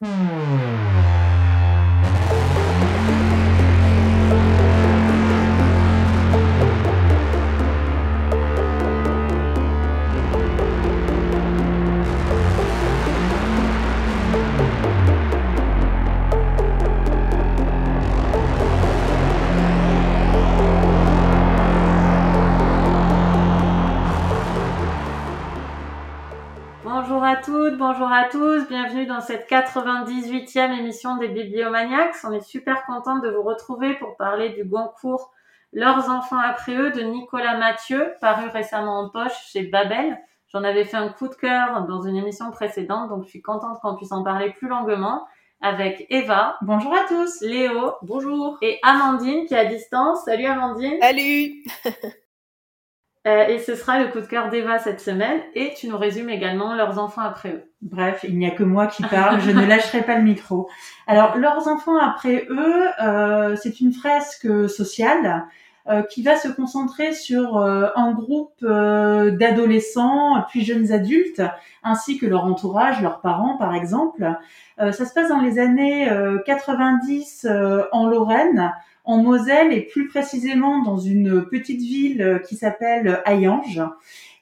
bonjour dans cette 98e émission des Bibliomaniacs. On est super contente de vous retrouver pour parler du Goncourt Leurs enfants après eux de Nicolas Mathieu, paru récemment en poche chez Babel. J'en avais fait un coup de cœur dans une émission précédente, donc je suis contente qu'on puisse en parler plus longuement avec Eva. Bonjour à tous. Léo. Bonjour. Et Amandine qui est à distance. Salut Amandine. Salut. Euh, et ce sera le coup de cœur d'Eva cette semaine. Et tu nous résumes également leurs enfants après eux. Bref, il n'y a que moi qui parle, je ne lâcherai pas le micro. Alors, leurs enfants après eux, euh, c'est une fresque sociale euh, qui va se concentrer sur un groupe d'adolescents puis jeunes adultes, ainsi que leur entourage, leurs parents par exemple. ça se passe dans les années 90 en Lorraine en Moselle et plus précisément dans une petite ville qui s'appelle Hayange.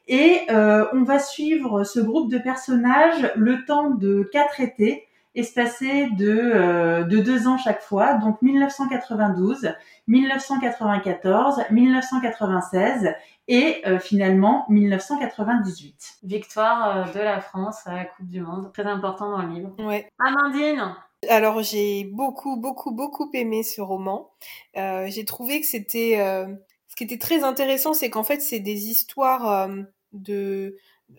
Et euh, on va suivre ce groupe de personnages le temps de quatre étés, espacés de, euh, de deux ans chaque fois, donc 1992, 1994, 1996 et euh, finalement 1998. Victoire de la France à la Coupe du Monde, très important dans le livre. Ouais. Amandine alors j'ai beaucoup, beaucoup, beaucoup aimé ce roman. Euh, j'ai trouvé que c'était... Euh, ce qui était très intéressant, c'est qu'en fait, c'est des histoires euh, de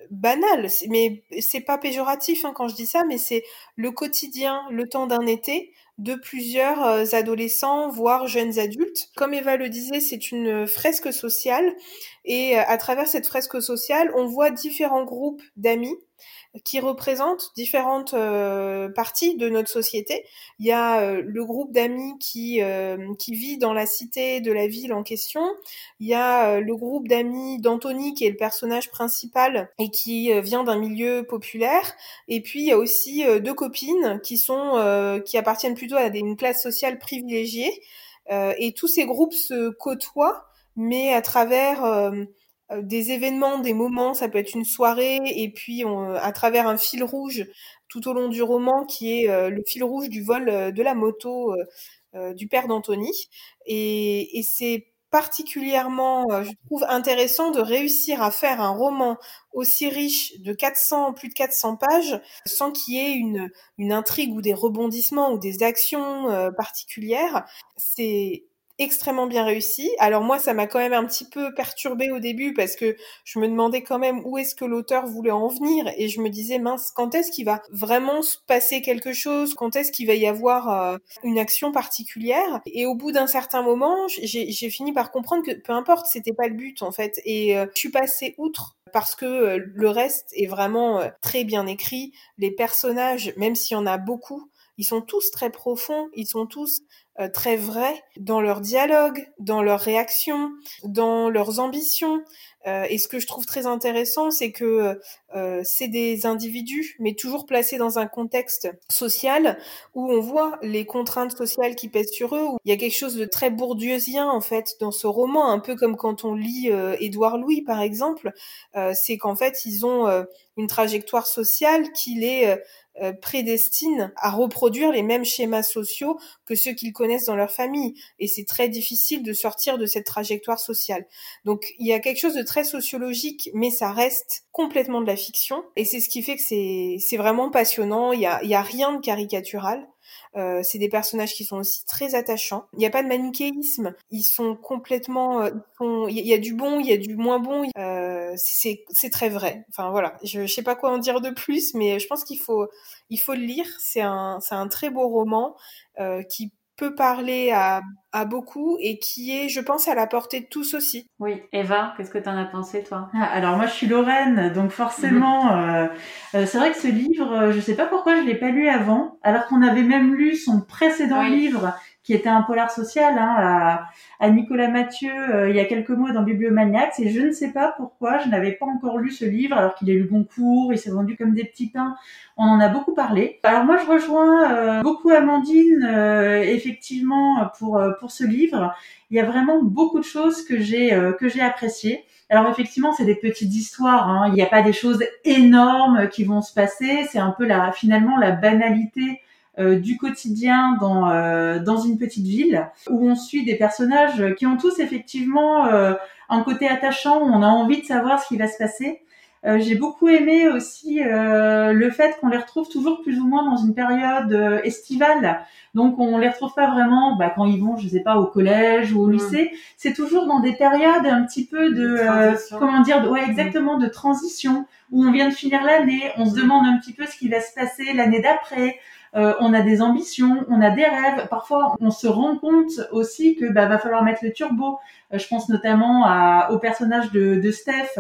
banales, mais c'est pas péjoratif hein, quand je dis ça, mais c'est le quotidien, le temps d'un été de plusieurs adolescents, voire jeunes adultes. Comme Eva le disait, c'est une fresque sociale et à travers cette fresque sociale, on voit différents groupes d'amis qui représente différentes euh, parties de notre société. Il y a euh, le groupe d'amis qui euh, qui vit dans la cité de la ville en question. Il y a le groupe d'amis d'Anthony qui est le personnage principal et qui vient d'un milieu populaire. Et puis il y a aussi deux copines qui sont qui appartiennent plutôt à une classe sociale privilégiée. et tous ces groupes se côtoient, mais à travers euh, des événements, des moments, ça peut être une soirée, et puis à travers un fil rouge tout au long du roman, qui est euh, le fil rouge du vol euh, de la moto du père d'Anthony. Et, et c'est particulièrement, je trouve, intéressant de réussir à faire un roman aussi riche de 400, plus de 400 pages, sans qu'il y ait une, une intrigue ou des rebondissements ou des actions particulières. C'est extrêmement bien réussi. Alors moi, ça m'a quand même un petit peu perturbé au début parce que je me demandais quand même où est-ce que l'auteur voulait en venir et je me disais mince, quand est-ce qu'il va vraiment se passer quelque chose? Quand est-ce qu'il va y avoir euh, une action particulière? Et au bout d'un certain moment, j'ai fini par comprendre que peu importe, c'était pas le but en fait. Et euh, je suis passée outre parce que euh, le reste est vraiment très bien écrit. Les personnages, même s'il y en a beaucoup, ils sont tous très profonds, ils sont tous euh, très vrais dans leur dialogue, dans leurs réactions, dans leurs ambitions. Euh, et ce que je trouve très intéressant, c'est que euh, c'est des individus, mais toujours placés dans un contexte social où on voit les contraintes sociales qui pèsent sur eux. Où il y a quelque chose de très bourdieusien en fait dans ce roman, un peu comme quand on lit Édouard Louis par exemple. c'est qu'en fait ils ont une trajectoire sociale qui les euh, prédestinent à reproduire les mêmes schémas sociaux que ceux qu'ils connaissent dans leur famille. Et c'est très difficile de sortir de cette trajectoire sociale. Donc il y a quelque chose de très sociologique, mais ça reste complètement de la fiction. Et c'est ce qui fait que c'est vraiment passionnant. Il y a, il y a rien de caricatural. Euh, c'est des personnages qui sont aussi très attachants. Il n'y a pas de manichéisme. Ils sont complètement. Euh, il y a du bon, il y a du moins bon. Euh, c'est très vrai. Enfin voilà. Je, ne sais pas quoi en dire de plus, mais je pense qu'il faut il faut le lire. C'est un c'est un très beau roman qui peut parler à, à, beaucoup et qui est, je pense, à la portée de tous aussi. Oui, Eva, qu'est-ce que tu en as pensé, toi? Ah, Alors moi, je suis Lorraine, donc forcément, mhm. euh, euh, c'est vrai que ce livre, euh, je sais pas pourquoi je l'ai pas lu avant, alors qu'on avait même lu son précédent livre qui était un polar social hein, à, à, Nicolas Mathieu euh, il y a quelques mois dans Bibliomaniacs et je ne sais pas pourquoi je n'avais pas encore lu ce livre alors qu'il est eu Goncourt, il s'est vendu comme des petits pains, on en a beaucoup parlé. Alors moi je rejoins euh, beaucoup Amandine euh, effectivement pour pour ce livre. Il y a vraiment beaucoup de choses que j'ai que j'ai appréciées. Alors effectivement, c'est des petites histoires. Hein. Il n'y a pas des choses énormes qui vont se passer. C'est un peu la finalement la banalité euh, du quotidien dans euh, dans une petite ville où on suit des personnages qui ont tous effectivement euh, un côté attachant. Où on a envie de savoir ce qui va se passer. Euh, j'ai beaucoup aimé aussi euh, le fait qu'on les retrouve toujours plus ou moins dans une période euh, estivale. Donc on les retrouve pas vraiment bah, quand ils vont, je sais pas, au collège ou au mm. lycée. C'est toujours dans des périodes un petit peu de, comment dire, ouais exactement de transition où on vient de finir l'année, on se demande un petit peu ce qui va se passer l'année d'après. Euh, on a des ambitions, on a des rêves. Parfois, on se rend compte aussi que bah, va falloir mettre le turbo. Euh, je pense notamment à, au personnage de, de Steph,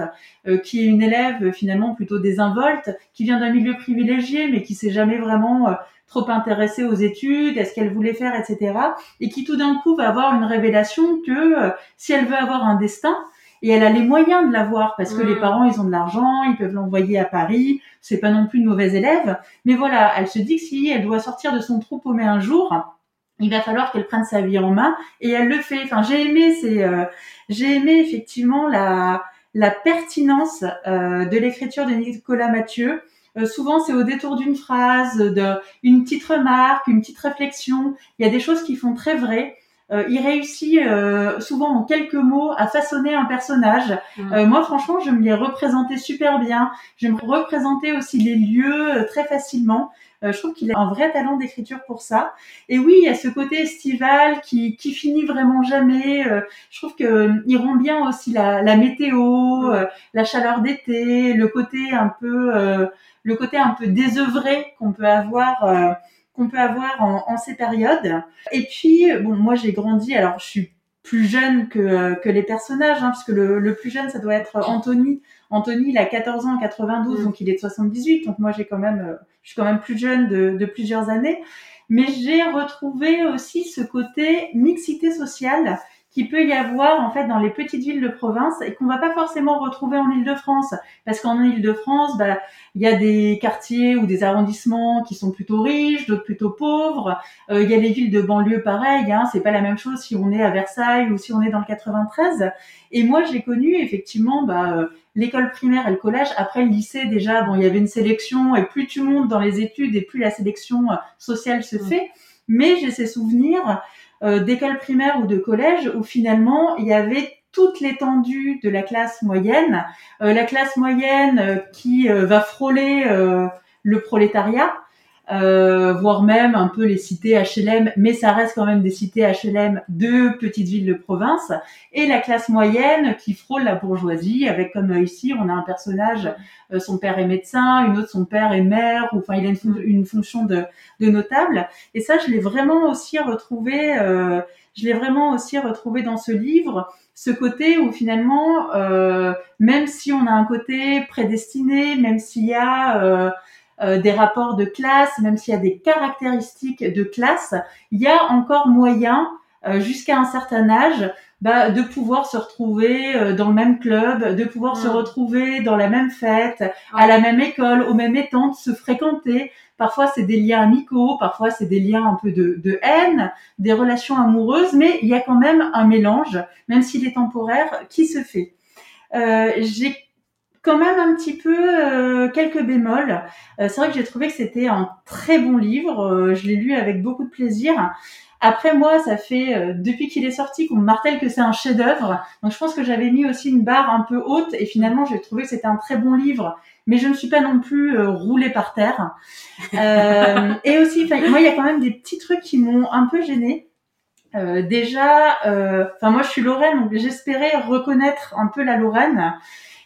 euh, qui est une élève finalement plutôt désinvolte, qui vient d'un milieu privilégié, mais qui s'est jamais vraiment trop intéressée aux études, à ce qu'elle voulait faire, etc. Et qui tout d'un coup va avoir une révélation que si elle veut avoir un destin, et elle a les moyens de l'avoir parce que les mm. parents ils ont de l'argent, ils peuvent l'envoyer à Paris, c'est pas non plus une mauvaise élève, mais voilà, elle se dit que si elle doit sortir de son trou paumé un jour, il va falloir qu'elle prenne sa vie en main et elle le fait. Enfin, j'ai aimé, c'est, euh, j'ai aimé effectivement la la pertinence euh, de l'écriture de Nicolas Mathieu. Euh, souvent, c'est au détour d'une phrase, d'une petite remarque, une petite réflexion. Il y a des choses qui font très vraies. Euh, il réussit euh, souvent en quelques mots à façonner un personnage. Mm. Euh, moi, franchement, je me l'ai représenté super bien. Je me représentais aussi les lieux très facilement. je trouve qu'il a un vrai talent d'écriture pour ça. Et oui, il y a ce côté estival qui, qui finit vraiment jamais. je trouve que il rend bien aussi la, la météo, mm. la chaleur d'été, le côté un peu, le côté un peu désœuvré qu'on peut avoir qu'on peut avoir en, ces périodes. Et puis, bon, moi j'ai grandi, alors je suis plus jeune que, que les personnages, hein, puisque le, le plus jeune, ça doit être Anthony. Anthony, il a 14 ans en 92, mm. donc il est de 78, donc moi j'ai quand même, euh, je suis quand même plus jeune de, de plusieurs années. Mais j'ai retrouvé aussi ce côté mixité sociale qui peut y avoir en fait dans les petites villes de province et qu'on va pas forcément retrouver en Île-de-France parce qu'en Île-de-France bah il y a des quartiers ou des arrondissements qui sont plutôt riches, d'autres plutôt pauvres. Euh, il y a les villes de banlieue pareil, hein, c'est pas la même chose si on est à Versailles ou si on est dans le 93. Et moi j'ai connu effectivement bah, euh, l'école primaire et le collège. Après le lycée déjà bon il y avait une sélection et plus tu montes dans les études et plus la sélection euh, sociale se mmh. fait. Mais j'ai ces souvenirs d'école primaire ou de collège où finalement il y avait toute l'étendue de la classe moyenne, euh, la classe moyenne euh, qui va frôler le prolétariat, euh, voire même un peu les cités HLM, mais ça reste quand même des cités HLM de petites villes de province, et la classe moyenne qui frôle la bourgeoisie, avec comme ici on a un personnage, euh, son père est médecin, une autre son père est maire, ou enfin il a une, une fonction de, de, notable, et ça je l'ai vraiment aussi retrouvé, euh, je l'ai vraiment aussi retrouvé dans ce livre, ce côté où finalement, euh, même si on a un côté prédestiné, même s'il y a euh, des rapports de classe, même s'il y a des caractéristiques de classe, il y a encore moyen, euh, jusqu'à un certain âge, bah, de pouvoir se retrouver euh, dans le même club, de pouvoir se retrouver dans la même fête, à la même école, au même étang, se fréquenter. Parfois, c'est des liens amicaux, parfois, c'est des liens un peu de, de, haine, des relations amoureuses, mais il y a quand même un mélange, même s'il est temporaire, qui se fait. Euh, J'ai quand même un petit peu euh, quelques bémols. Euh, c'est vrai que j'ai trouvé que c'était un très bon livre. Euh, je l'ai lu avec beaucoup de plaisir. Après moi, ça fait depuis qu'il est sorti qu'on me martèle que c'est un chef-d'œuvre. Donc je pense que j'avais mis aussi une barre un peu haute et finalement j'ai trouvé que c'était un très bon livre. Mais je ne suis pas non plus roulée par terre. et aussi, moi, il y a quand même des petits trucs qui m'ont un peu gênée. déjà, enfin moi je suis Lorraine, donc j'espérais reconnaître un peu la Lorraine.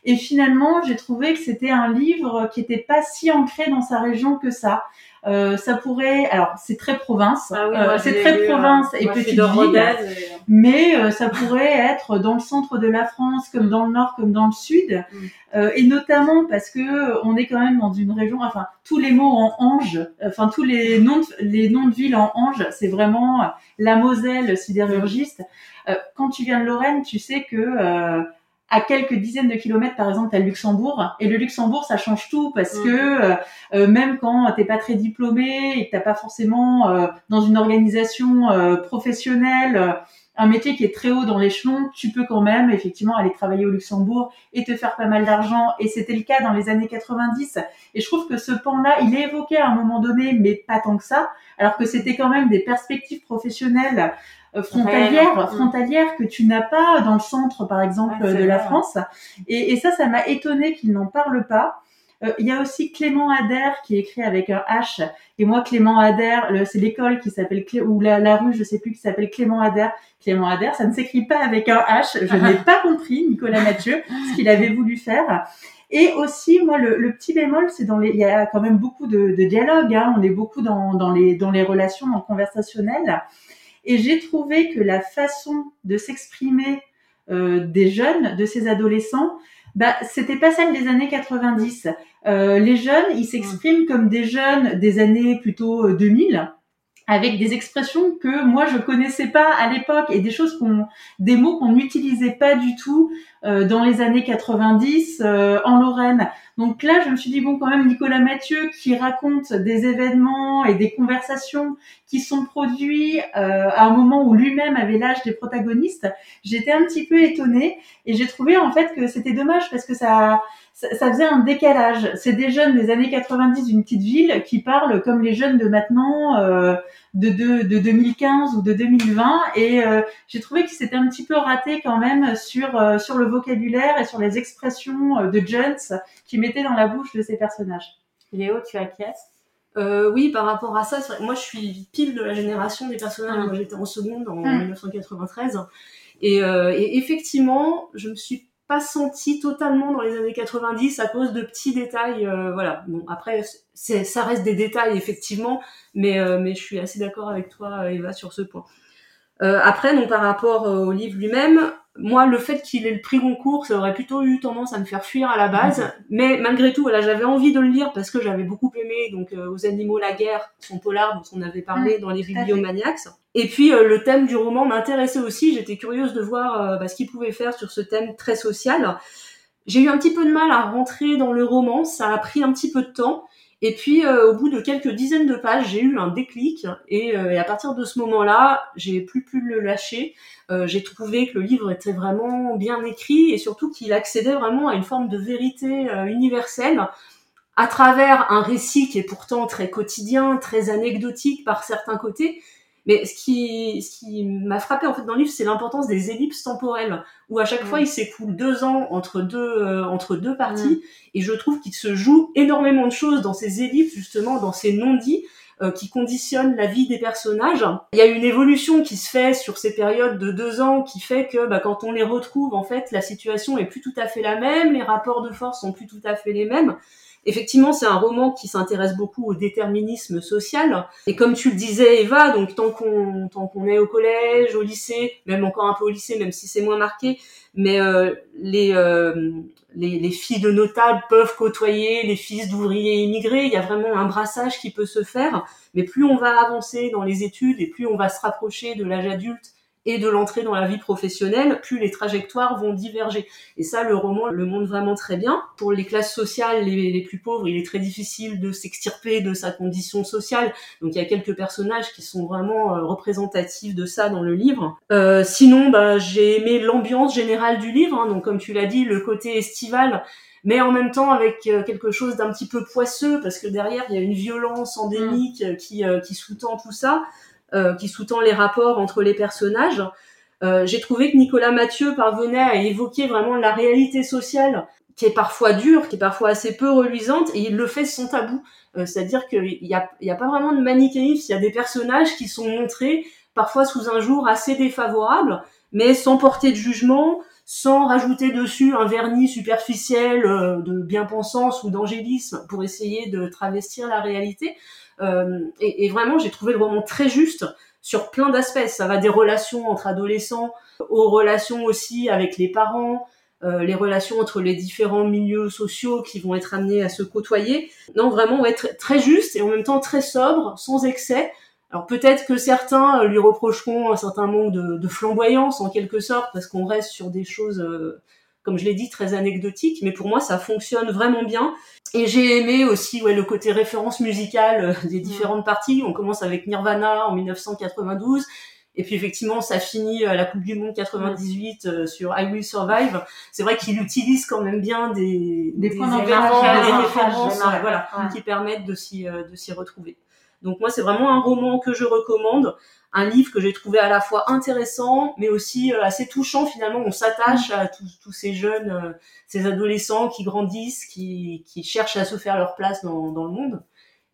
Et finalement, j'ai trouvé que c'était un livre qui n'était pas si ancré dans sa région que ça. Euh, ça pourrait, alors c'est très province, Ah oui, euh, c'est très lu, province euh, et moi, petite ville, Rodez, et- mais euh, ça pourrait être dans le centre de la France, comme dans le nord, comme dans le sud, Mm. Euh, et notamment parce que euh, on est quand même dans une région, enfin tous les mots en ange, enfin tous les noms, de, les noms de villes en ange, c'est vraiment euh, la Moselle sidérurgiste. Euh, quand tu viens de Lorraine, tu sais que euh, à quelques dizaines de kilomètres, par exemple, le Luxembourg, et le Luxembourg, ça change tout parce Mm. que euh, euh, même quand t'es pas très diplômé et que t'as pas forcément euh, dans une organisation euh, professionnelle un métier qui est très haut dans l'échelon, tu peux quand même effectivement aller travailler au Luxembourg et te faire pas mal d'argent. Et c'était le cas dans les années 90. Et je trouve que ce pan-là, il est évoqué à un moment donné, mais pas tant que ça, alors que c'était quand même des perspectives professionnelles euh, frontalières, Réelles. frontalières que tu n'as pas dans le centre, par exemple, Ouais, de la vrai. France. Et, et ça, ça m'a étonné qu'ils n'en parlent pas. Euh, Il y a aussi Clément Adair qui est écrit avec un H. Et moi, Clément Adair, c'est l'école qui s'appelle Clé ou la, la rue, je sais plus, qui s'appelle Clément Adair. Clément Adair, ça ne s'écrit pas avec un H. Je n'ai pas compris, Nicolas Mathieu, ce qu'il avait voulu faire. Et aussi, moi, le, le petit bémol, c'est dans les, il y a quand même beaucoup de, de dialogue. Hein, on est beaucoup dans, dans les dans les relations, dans le conversationnel. Et j'ai trouvé que la façon de s'exprimer euh, des jeunes, de ces adolescents, bah, c'était pas celle des années 90. Euh, les jeunes, ils s'expriment comme des jeunes des années plutôt euh, 2000, avec des expressions que moi je connaissais pas à l'époque et des choses qu'on, des mots qu'on n'utilisait pas du tout euh, dans les années 90 euh, en Lorraine. Donc là, je me suis dit bon, quand même, Nicolas Mathieu qui raconte des événements et des conversations qui sont produits euh, à un moment où lui-même avait l'âge des protagonistes, j'étais un petit peu étonnée et j'ai trouvé en fait que c'était dommage parce que ça, ça, faisait un décalage. C'est des jeunes des années 90 d'une petite ville qui parlent comme les jeunes de maintenant, euh, de, de, de 2015 ou de 2020 et euh, j'ai trouvé que c'était un petit peu raté quand même sur, euh, sur le vocabulaire et sur les expressions euh, de Jones qui mettaient dans la bouche de ces personnages. Léo, tu acquiesces? Euh, oui, par rapport à ça, moi je suis pile de la génération des personnages. Moi j'étais en seconde en Mm. 1993. Et, euh, et effectivement, je me suis pas sentie totalement dans les années 90 à cause de petits détails. euh, voilà. Bon, après, ça reste des détails effectivement, mais, euh, mais je suis assez d'accord avec toi, Eva, sur ce point. Euh, après, donc par rapport euh, au livre lui-même, moi, le fait qu'il ait le prix Goncourt, ça aurait plutôt eu tendance à me faire fuir à la base. Mais malgré tout, voilà, j'avais envie de le lire parce que j'avais beaucoup aimé donc euh, aux animaux la guerre, son polar dont on avait parlé dans les bibliomaniacs. Et puis euh, le thème du roman m'intéressait aussi. J'étais curieuse de voir euh, bah, ce qu'il pouvait faire sur ce thème très social. J'ai eu un petit peu de mal à rentrer dans le roman, ça a pris un petit peu de temps. Et puis, euh, au bout de quelques dizaines de pages, j'ai eu un déclic. Et, euh, à partir de ce moment-là, j'ai plus pu le lâcher. Euh, j'ai trouvé que le livre était vraiment bien écrit et surtout qu'il accédait vraiment à une forme de vérité universelle à travers un récit qui est pourtant très quotidien, très anecdotique par certains côtés. Mais ce qui, ce qui m'a frappé en fait dans le livre, c'est l'importance des ellipses temporelles, où à chaque Mm. fois il s'écoule deux ans entre deux euh, entre deux parties, et je trouve qu'il se joue énormément de choses dans ces ellipses justement, dans ces non-dits euh, qui conditionnent la vie des personnages. Il y a une évolution qui se fait sur ces périodes de deux ans, qui fait que bah, quand on les retrouve, en fait, la situation est plus tout à fait la même, les rapports de force sont plus tout à fait les mêmes. Effectivement, c'est un roman qui s'intéresse beaucoup au déterminisme social. Et comme tu le disais, Eva, donc tant qu'on est au collège, au lycée, même encore un peu au lycée, même si c'est moins marqué, mais euh, les, euh, les les filles de notables peuvent côtoyer les fils d'ouvriers immigrés. Il y a vraiment un brassage qui peut se faire. Mais plus on va avancer dans les études et plus on va se rapprocher de l'âge adulte et de l'entrée dans la vie professionnelle, plus les trajectoires vont diverger. Et ça, le roman le montre vraiment très bien. Pour les classes sociales les, les plus pauvres, il est très difficile de s'extirper de sa condition sociale. Donc il y a quelques personnages qui sont vraiment euh, représentatifs de ça dans le livre. Euh, sinon, bah, j'ai aimé l'ambiance générale du livre. hein. donc comme tu l'as dit, le côté estival mais en même temps avec euh, quelque chose d'un petit peu poisseux parce que derrière il y a une violence endémique euh, qui, qui sous-tend tout ça, qui sous-tend les rapports entre les personnages. Euh, J'ai trouvé que Nicolas Mathieu parvenait à évoquer vraiment la réalité sociale qui est parfois dure, qui est parfois assez peu reluisante, et il le fait sans tabou. Euh, C'est-à-dire qu'il n'y a, y a pas vraiment de manichéisme, il y a des personnages qui sont montrés parfois sous un jour assez défavorable, mais sans porter de jugement, sans rajouter dessus un vernis superficiel euh, de bien-pensance ou d'angélisme pour essayer de travestir la réalité. Euh, et, vraiment, j'ai trouvé le roman très juste sur plein d'aspects. Ça va des relations entre adolescents aux relations aussi avec les parents, euh, les relations entre les différents milieux sociaux qui vont être amenés à se côtoyer. Non, vraiment, être très juste et en même temps très sobre, sans excès. Alors peut-être que certains lui reprocheront un certain manque de, flamboyance en quelque sorte, parce qu'on reste sur des choses, euh, comme je l'ai dit, très anecdotiques, mais pour moi ça fonctionne vraiment bien. Et j'ai aimé aussi ouais, le côté référence musicale euh, des différentes parties. On commence avec Nirvana en 1992, et puis effectivement, ça finit à la Coupe du Monde 98 euh, sur I Will Survive. C'est vrai qu'il utilise quand même bien des, des, points des, références, voilà, qui permettent de s'y de s'y retrouver. Donc moi, c'est vraiment un roman que je recommande, un livre que j'ai trouvé à la fois intéressant, mais aussi euh, assez touchant finalement. On s'attache à tous, ces jeunes, euh, ces adolescents qui grandissent, qui, qui cherchent à se faire leur place dans, dans le monde.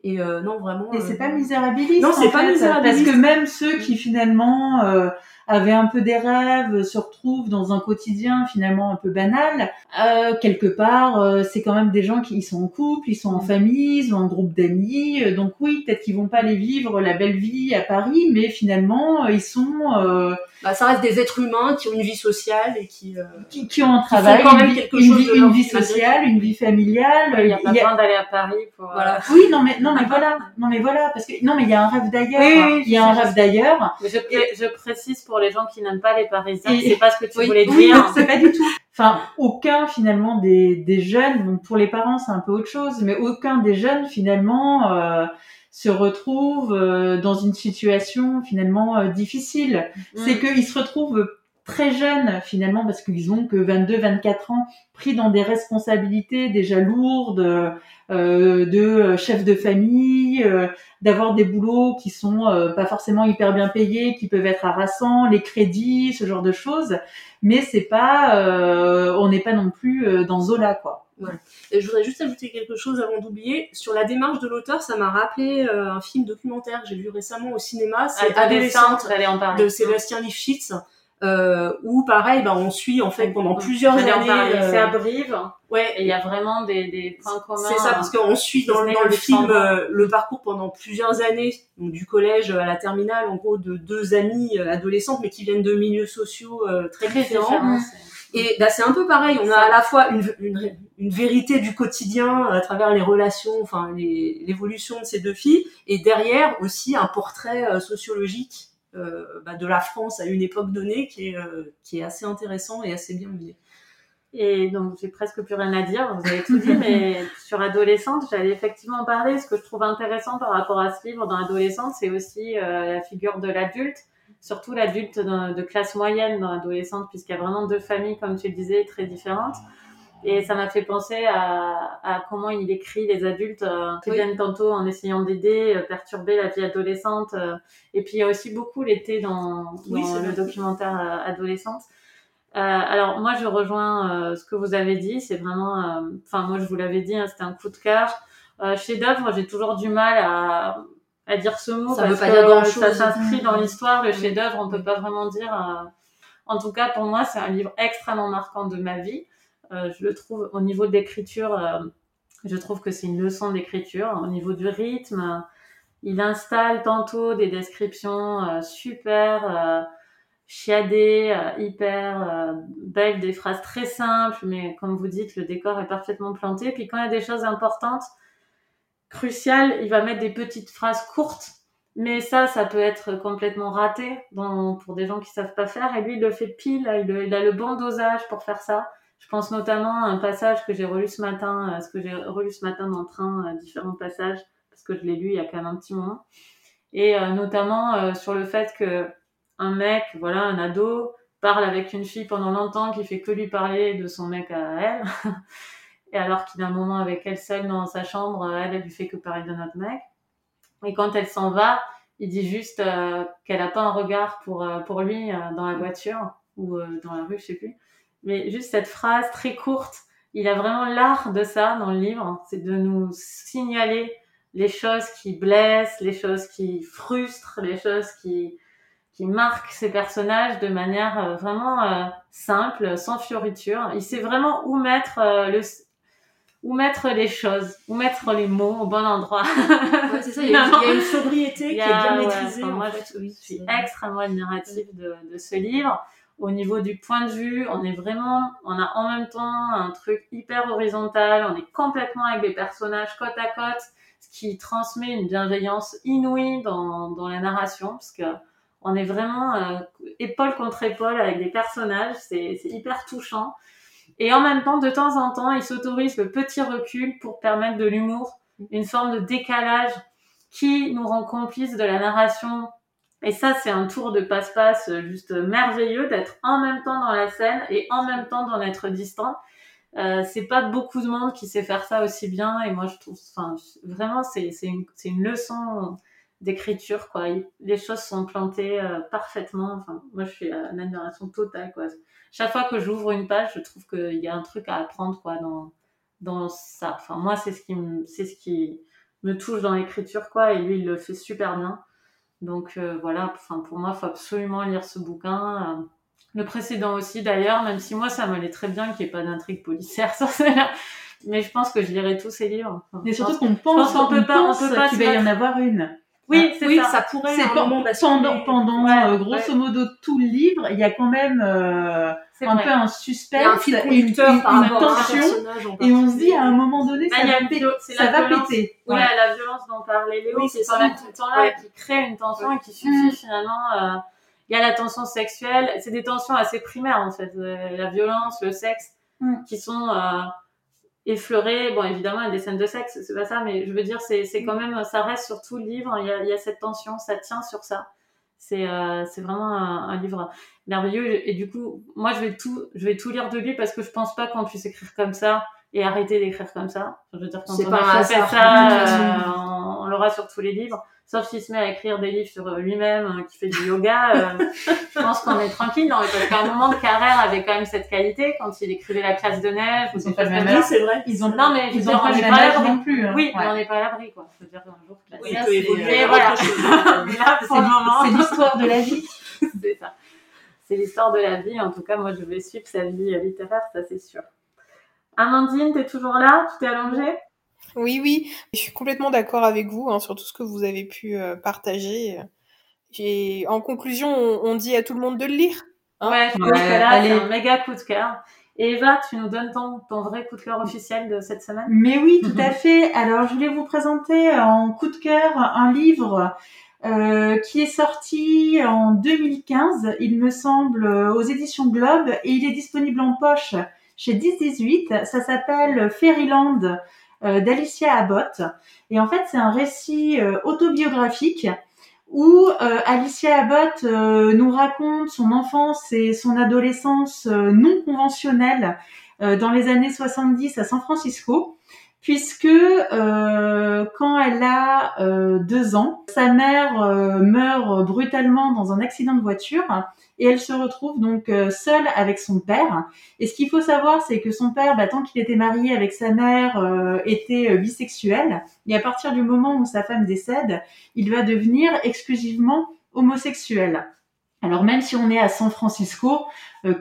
Et euh, non, vraiment. Et c'est pas misérabiliste. Non, c'est pas misérabiliste. Parce que même ceux qui finalement avaient un peu des rêves, se retrouvent dans un quotidien finalement un peu banal. Euh, quelque part, euh, c'est quand même des gens qui sont en couple, ils sont en famille, ils ont un groupe d'amis. Euh, donc oui, peut-être qu'ils vont pas aller vivre la belle vie à Paris, mais finalement, ils sont... Bah, ça reste des êtres humains qui ont une vie sociale et qui... qui, qui, ont un travail, quand même une, quelque une, vie, une vie sociale, une vie familiale. Il n'y a pas besoin d'aller à Paris pour... Voilà. Oui, non mais, non mais voilà, non mais voilà, parce que non mais il y a un rêve d'ailleurs, oui, il y a un rêve d'ailleurs. Je, je précise pour les gens qui n'aiment pas les Parisiens. C'est pas ce que tu voulais dire. c'est pas du tout. Enfin, aucun finalement des, des jeunes. Donc pour les parents, c'est un peu autre chose, mais aucun des jeunes finalement euh, se retrouve euh, dans une situation finalement euh, difficile. Mm. C'est qu'ils se retrouvent très jeunes finalement parce qu'ils ont que 22 24 ans pris dans des responsabilités déjà lourdes euh, de chef de famille euh, d'avoir des boulots qui sont euh, pas forcément hyper bien payés qui peuvent être harassants les crédits ce genre de choses. Mais c'est pas euh, on n'est pas non plus dans Zola quoi. Ouais. Et je voudrais juste ajouter quelque chose avant d'oublier. Sur la démarche de l'auteur ça m'a rappelé un film documentaire que j'ai vu récemment au cinéma. C'est Adolescente de Sébastien Lifshitz euh, où pareil, ben on suit en fait pendant plusieurs années. Euh... C'est à Brive. Ouais. Et il y a vraiment des, des points communs. C'est ça, parce qu'on suit dans, dans le film euh, le parcours pendant plusieurs années, donc du collège à la terminale, en gros, de deux amies euh, adolescentes, mais qui viennent de milieux sociaux très, différents. Et bah, c'est un peu pareil, on a à la fois une, une, une, vérité du quotidien à travers les relations, enfin l'évolution de ces deux filles, et derrière aussi un portrait sociologique euh, bah, de la France à une époque donnée qui est, euh, qui est assez intéressant et assez bien mené. Et donc, j'ai presque plus rien à dire, vous avez tout dit, mais sur adolescente, j'allais effectivement parler. Ce que je trouve intéressant par rapport à ce livre dans adolescente, c'est aussi euh, la figure de l'adulte, surtout l'adulte de, classe moyenne dans adolescente, puisqu'il y a vraiment deux familles, comme tu le disais, très différentes. Et ça m'a fait penser à, à, comment il écrit les adultes euh, qui viennent tantôt en essayant d'aider, euh, perturber la vie adolescente. Euh, et puis il y a aussi beaucoup l'été dans, dans le documentaire euh, adolescente. Euh, alors moi je rejoins ce que vous avez dit. C'est vraiment, enfin moi je vous l'avais dit, hein, c'était un coup de cœur. chef d'œuvre, j'ai toujours du mal à, à dire ce mot ça parce veut pas que dire ça s'inscrit dans l'histoire. Le chef d'œuvre, on peut pas vraiment dire. en tout cas pour moi c'est un livre extrêmement marquant de ma vie. Euh, je le trouve au niveau de l'écriture, euh, je trouve que c'est une leçon d'écriture. Au niveau du rythme, il installe tantôt des descriptions euh, super chiadées, hyper belles, des phrases très simples, mais comme vous dites, le décor est parfaitement planté. Puis quand il y a des choses importantes, cruciales, il va mettre des petites phrases courtes. Mais ça, ça peut être complètement raté pour des gens qui savent pas faire. Et lui, il le fait pile. il a le bon dosage pour faire ça. Je pense notamment à un passage que j'ai relu ce matin, euh, ce que j'ai relu ce matin dans le train, euh, différents passages, parce que je l'ai lu il y a quand même un petit moment. Et euh, notamment sur le fait que un mec, voilà, un ado, parle avec une fille pendant longtemps qui fait que lui parler de son mec à elle. et alors qu'il a un moment avec elle seule dans sa chambre, elle, elle lui fait que parler de notre mec. Et quand elle s'en va, il dit juste qu'elle a pas un regard pour, pour lui dans la voiture ou dans la rue, je sais plus mais juste cette phrase très courte, il a vraiment l'art de ça dans le livre, c'est de nous signaler les choses qui blessent, les choses qui frustrent, les choses qui, qui marque ses personnages de manière vraiment simple, sans fioriture. Il sait vraiment où mettre le où mettre les choses, où mettre les mots au bon endroit. c'est ça, il y, a, une sobriété qui est bien maîtrisée. moi, je, suis extrêmement admirative de, de, ce livre. Au niveau du point de vue, on est vraiment, on a en même temps un truc hyper horizontal, on est complètement avec des personnages côte à côte, ce qui transmet une bienveillance inouïe dans, dans la narration, parce que on est vraiment euh, épaule contre épaule avec des personnages, c'est hyper touchant. Et en même temps, de temps en temps, il s'autorise le petit recul pour permettre de l'humour, une forme de décalage qui nous rend complices de la narration. Et ça, c'est un tour de passe-passe juste merveilleux d'être en même temps dans la scène et en même temps d'en être distant. Euh, c'est pas beaucoup de monde qui sait faire ça aussi bien et moi je trouve enfin vraiment c'est une, une leçon d'écriture quoi les choses sont plantées euh, parfaitement enfin moi je suis à une admiration totale quoi chaque fois que j'ouvre une page, je trouve qu'il y a un truc à apprendre quoi dans dans ça. Enfin moi c'est ce qui me ce qui me touche dans l'écriture quoi et lui il le fait super bien. Donc euh, voilà, enfin pour moi, il faut absolument lire ce bouquin. Euh, le précédent aussi d'ailleurs, même si moi ça m'allait très bien qu'il n'y ait pas d'intrigue policière sur celle-là. Mais je pense que je lirai tous ces livres. Mais surtout qu'on pense, qu'on peut pas, on peut pas qu'il va y en avoir une. Oui, c'est oui, ça. ça pourrait. C'est pendant, pendant euh, grosso modo tout le livre, il y a quand même euh, un peu un suspense, un et une, tension, et on se dit à un moment donné, ça, va, péter, ça va péter. Oui, la violence dont parlait Léo, c'est quand même tout le temps là qui crée une tension et qui suffit finalement. Euh, il y a la tension sexuelle, c'est des tensions assez primaires en fait, la violence, le sexe, mm. qui sont effleuré. Bon, évidemment, il y a des scènes de sexe, c'est pas ça, mais je veux dire, c'est, c'est quand même, ça reste sur tout le livre. Il y a, il y a cette tension, ça tient sur ça. C'est, euh, c'est vraiment un, livre merveilleux. Et du coup, moi, je vais tout, je vais tout lire de lui parce que je pense pas qu'on puisse écrire comme ça et arrêter d'écrire comme ça. Je veux dire, quand on a fait ça, euh, on l'aura sur tous les livres sauf s'il se met à écrire des livres sur lui-même, euh, qui fait du yoga, euh, je pense qu'on est tranquille. Non, parce qu'à un moment de carrière avait quand même cette qualité quand il écrivait La classe de neige. Ils ont pas le même âge, c'est vrai. Ils ont, non, mais ils ont pas le même âge non plus. Hein. Oui, mais on n'est pas à l'abri, quoi. Je veux dire qu'un jour, oui, évoluer. voilà. Là, pour le moment. C'est l'histoire de la vie. c'est ça. C'est l'histoire de la vie. En tout cas, moi, je vais suivre sa vie littéraire, ça, c'est sûr. Amandine, t'es toujours là? Tu t'es allongée? Oui, oui, je suis complètement d'accord avec vous hein, sur tout ce que vous avez pu euh, partager. Et en conclusion, on, dit à tout le monde de le lire. Hein ouais, je pense que là, c'est un méga coup de cœur. Et Eva, tu nous donnes ton, ton vrai coup de cœur officiel de cette semaine? Mais oui, tout à fait. Alors, je voulais vous présenter en coup de cœur un livre euh, qui est sorti en 2015, il me semble, aux éditions Globe, et il est disponible en poche chez 1018. Ça s'appelle Fairyland euh, d'Alicia Abbott. Et en fait, c'est un récit euh, autobiographique où euh, Alicia Abbott nous raconte son enfance et son adolescence non conventionnelle dans les années 70 à San Francisco puisque euh, quand elle a euh, deux ans, sa mère euh, meurt brutalement dans un accident de voiture et elle se retrouve donc seule avec son père. Et ce qu'il faut savoir, c'est que son père, bah, tant qu'il était marié avec sa mère, était bisexuel. Et à partir du moment où sa femme décède, il va devenir exclusivement homosexuel. Alors même si on est à San Francisco,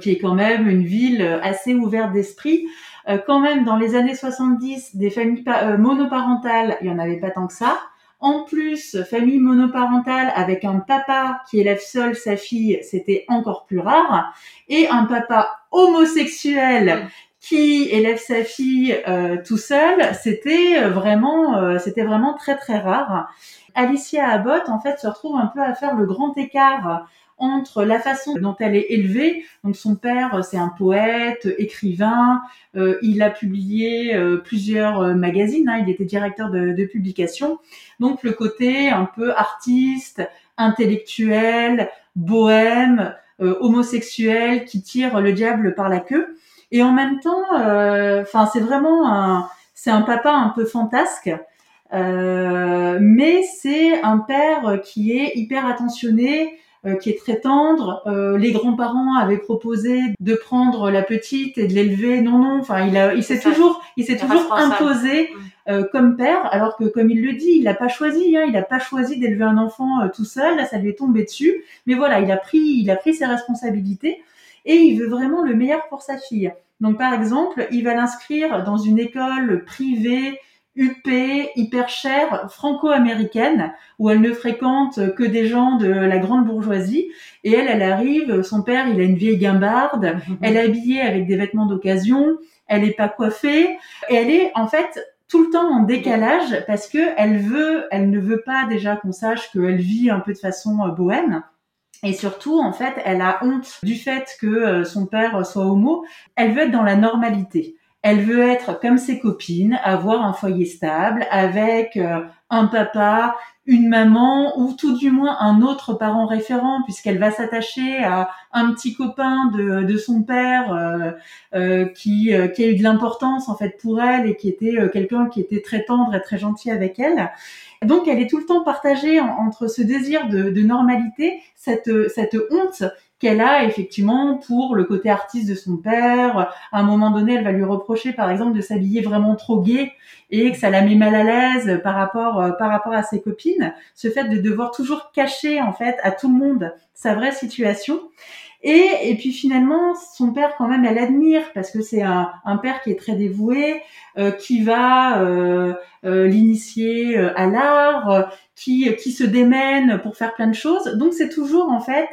qui est quand même une ville assez ouverte d'esprit, euh, quand même, dans les années 70, des familles euh, monoparentales, il y en avait pas tant que ça. En plus, famille monoparentale avec un papa qui élève seul sa fille, c'était encore plus rare. Et un papa homosexuel qui élève sa fille euh, tout seul, c'était vraiment, c'était vraiment très très rare. Alicia Abbott, en fait, se retrouve un peu à faire le grand écart entre la façon dont elle est élevée. Donc son père, c'est un poète, écrivain. Euh, il a publié euh, plusieurs euh, magazines. Hein, il était directeur de, de, publication. Donc le côté un peu artiste, intellectuel, bohème, homosexuel, qui tire le diable par la queue. Et en même temps, enfin c'est vraiment un, c'est un papa un peu fantasque. mais c'est un père qui est hyper attentionné, euh, qui est très tendre. Euh, les grands-parents avaient proposé de prendre la petite et de l'élever. Non, non. Enfin, il a, il s'est toujours, il s'est toujours imposé mm. euh, comme père, alors que comme il le dit, il n'a pas choisi. Hein, il n'a pas choisi d'élever un enfant tout seul. Là, ça lui est tombé dessus. Mais voilà, il a pris, il a pris ses responsabilités et il veut vraiment le meilleur pour sa fille. Donc, par exemple, il va l'inscrire dans une école privée UP, hyper chère, franco-américaine, où elle ne fréquente que des gens de la grande bourgeoisie. Et elle, elle arrive, son père, il a une vieille guimbarde, mhm. elle est habillée avec des vêtements d'occasion, elle n'est pas coiffée, et elle est en fait tout le temps en décalage parce que elle veut, elle ne veut pas déjà qu'on sache qu'elle vit un peu de façon euh, bohème. Et surtout, en fait, elle a honte du fait que euh, son père soit homo. Elle veut être dans la normalité. Elle veut être comme ses copines, avoir un foyer stable avec euh, un papa, une maman ou tout du moins un autre parent référent puisqu'elle va s'attacher à un petit copain de, de son père euh, euh qui, qui a eu de l'importance en fait pour elle et qui était quelqu'un qui était très tendre et très gentil avec elle. Donc elle est tout le temps partagée entre ce désir de, de normalité, cette, cette honte qu'elle a effectivement pour le côté artiste de son père. À un moment donné, elle va lui reprocher, par exemple, de s'habiller vraiment trop gay et que ça la met mal à l'aise par rapport euh, par rapport à ses copines. Ce fait de devoir toujours cacher en fait à tout le monde sa vraie situation. Et, et puis finalement, son père quand même, elle admire parce que c'est un, un, père qui est très dévoué, euh, qui va euh, euh l'initier euh, à l'art, qui, qui se démène pour faire plein de choses. Donc c'est toujours en fait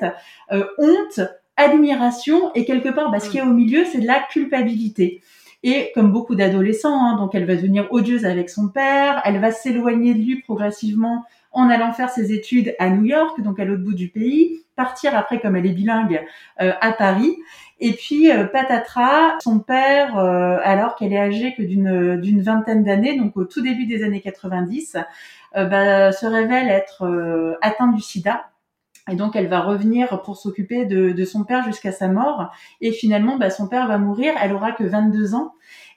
honte, admiration et quelque part, bah, ce qu'il y a au milieu, c'est de la culpabilité. Et comme beaucoup d'adolescents, hein, donc elle va devenir odieuse avec son père, elle va s'éloigner de lui progressivement en allant faire ses études à New York, donc à l'autre bout du pays, partir après, comme elle est bilingue, euh, à Paris. Et puis euh, patatras, son père, euh, alors qu'elle est âgée que d'une d'une vingtaine d'années, donc au tout début des années 90, bah, se révèle être atteint du SIDA. Et donc elle va revenir pour s'occuper de, son père jusqu'à sa mort. Et finalement, bah, son père va mourir. Elle aura que 22 ans.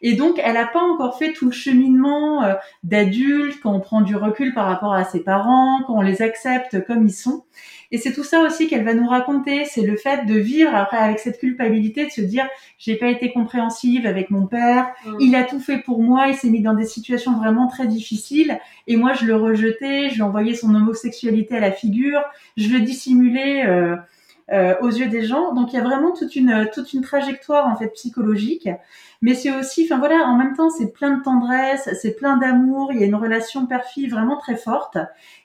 Et donc, elle n'a pas encore fait tout le cheminement euh, d'adulte, quand on prend du recul par rapport à ses parents, quand on les accepte comme ils sont. Et c'est tout ça aussi qu'elle va nous raconter, c'est le fait de vivre après avec cette culpabilité, de se dire j'ai pas été compréhensive avec mon père, mm. il a tout fait pour moi, il s'est mis dans des situations vraiment très difficiles, et moi je le rejetais, je lui envoyais son homosexualité à la figure, je le dissimulais. Euh, euh, aux yeux des gens. Donc il y a vraiment toute une toute une trajectoire en fait psychologique, mais c'est aussi, enfin voilà, en même temps c'est plein de tendresse, c'est plein d'amour, il y a une relation père-fille vraiment très forte.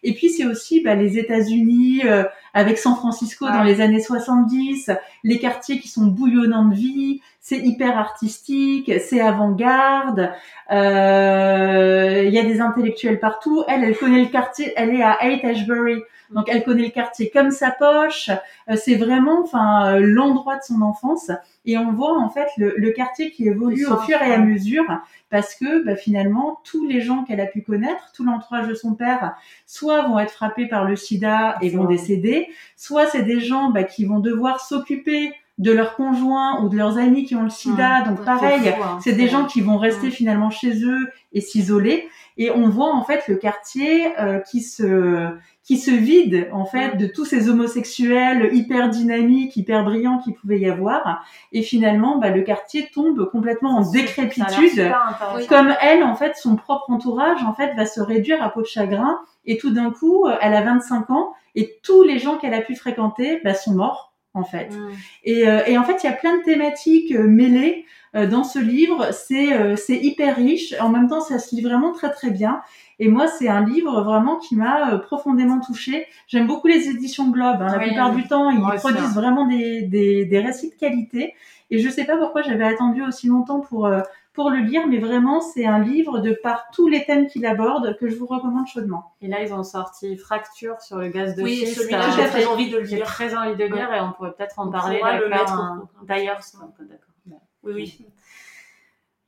Et puis c'est aussi bah, les États-Unis euh, avec San Francisco dans les années 70, les quartiers qui sont bouillonnants de vie, c'est hyper artistique, c'est avant-garde. Euh, il y a des intellectuels partout. Elle, elle connaît le quartier. Elle est à Haight Ashbury, donc elle connaît le quartier comme sa poche. Euh, c'est vraiment, enfin, euh, l'endroit de son enfance. Et on voit en fait le, quartier qui évolue au fur et à mesure, parce que bah, finalement tous les gens qu'elle a pu connaître, tout l'entourage de son père, soit vont être frappés par le SIDA et vont décéder, soit c'est des gens bah, qui vont devoir s'occuper de leurs conjoints ou de leurs amis qui ont le sida. donc pareil, hein, c'est des gens qui vont rester finalement chez eux et s'isoler. Et on voit en fait le quartier euh, qui se qui se vide en fait de tous ces homosexuels hyper dynamiques, hyper brillants qui pouvaient y avoir. Et finalement, bah, le quartier tombe complètement en décrépitude. Comme elle, en fait, son propre entourage en fait va se réduire à peau de chagrin. Et tout d'un coup, elle a 25 ans et tous les gens qu'elle a pu fréquenter bah, sont morts en fait. Mm. Et, euh, et, en fait, il y a plein de thématiques euh, mêlées euh, dans ce livre. C'est c'est hyper riche. En même temps, ça se lit vraiment très très bien. Et moi, c'est un livre vraiment qui m'a profondément touchée. J'aime beaucoup les éditions Globe. Hein. La plupart du temps, ils produisent vraiment des, des, des, récits de qualité. Et je sais pas pourquoi j'avais attendu aussi longtemps pour pour le lire, mais vraiment, c'est un livre de par tous les thèmes qu'il aborde que je vous recommande chaudement. Et là, ils ont sorti Fracture sur le gaz de oui, schiste. Oui, celui-là, j'ai très envie de le lire. très envie de lire et on pourrait peut-être en parler d'ailleurs. Oui, oui.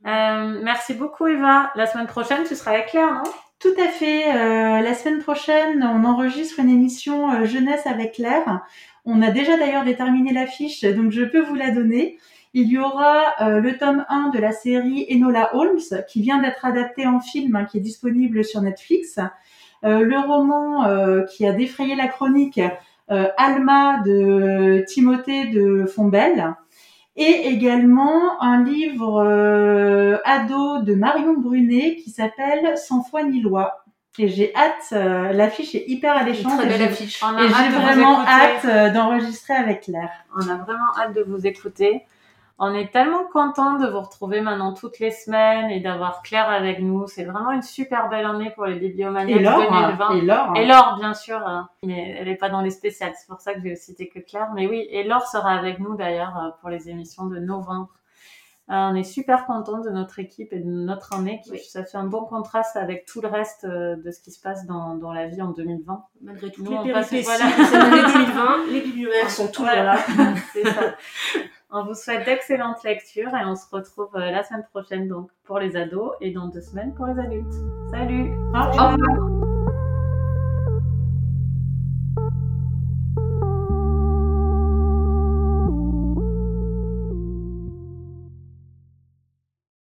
Euh, merci beaucoup, Eva. La semaine prochaine, tu seras avec Claire, non? Tout à fait. Euh, la semaine prochaine, on enregistre une émission euh, jeunesse avec Claire. On a déjà d'ailleurs déterminé l'affiche, donc je peux vous la donner. Il y aura euh, le tome 1 de la série Enola Holmes qui vient d'être adapté en film, hein, qui est disponible sur Netflix. Euh, le roman euh, qui a défrayé la chronique Alma de Timothée de Fombelle et également un livre ado de Marion Brunet qui s'appelle Sans foi ni loi. Et j'ai hâte, l'affiche est hyper alléchante. Très belle affiche. Et j'ai vraiment hâte d'enregistrer avec Claire. On a vraiment hâte de vous écouter. On est tellement content de vous retrouver maintenant toutes les semaines et d'avoir Claire avec nous. C'est vraiment une super belle année pour les bibliomaniacs 2020. Et Laure. Et Laure, bien sûr. hein. Mais elle n'est pas dans les spéciales. C'est pour ça que j'ai cité que Claire. Mais oui, et Laure sera avec nous d'ailleurs euh, pour les émissions de novembre. Euh, on est super content de notre équipe et de notre année. Qui, Oui. Ça fait un bon contraste avec tout le reste euh, de ce qui se passe dans, dans la vie en 2020. Malgré toutes Nous, les péripéties voilà. de cette année 2020, les bibliomaniacs sont toujours Voilà. là. C'est ça. On vous souhaite d'excellentes lectures et on se retrouve euh, la semaine prochaine donc pour les ados et dans deux semaines pour les adultes. Salut Au revoir. Au revoir.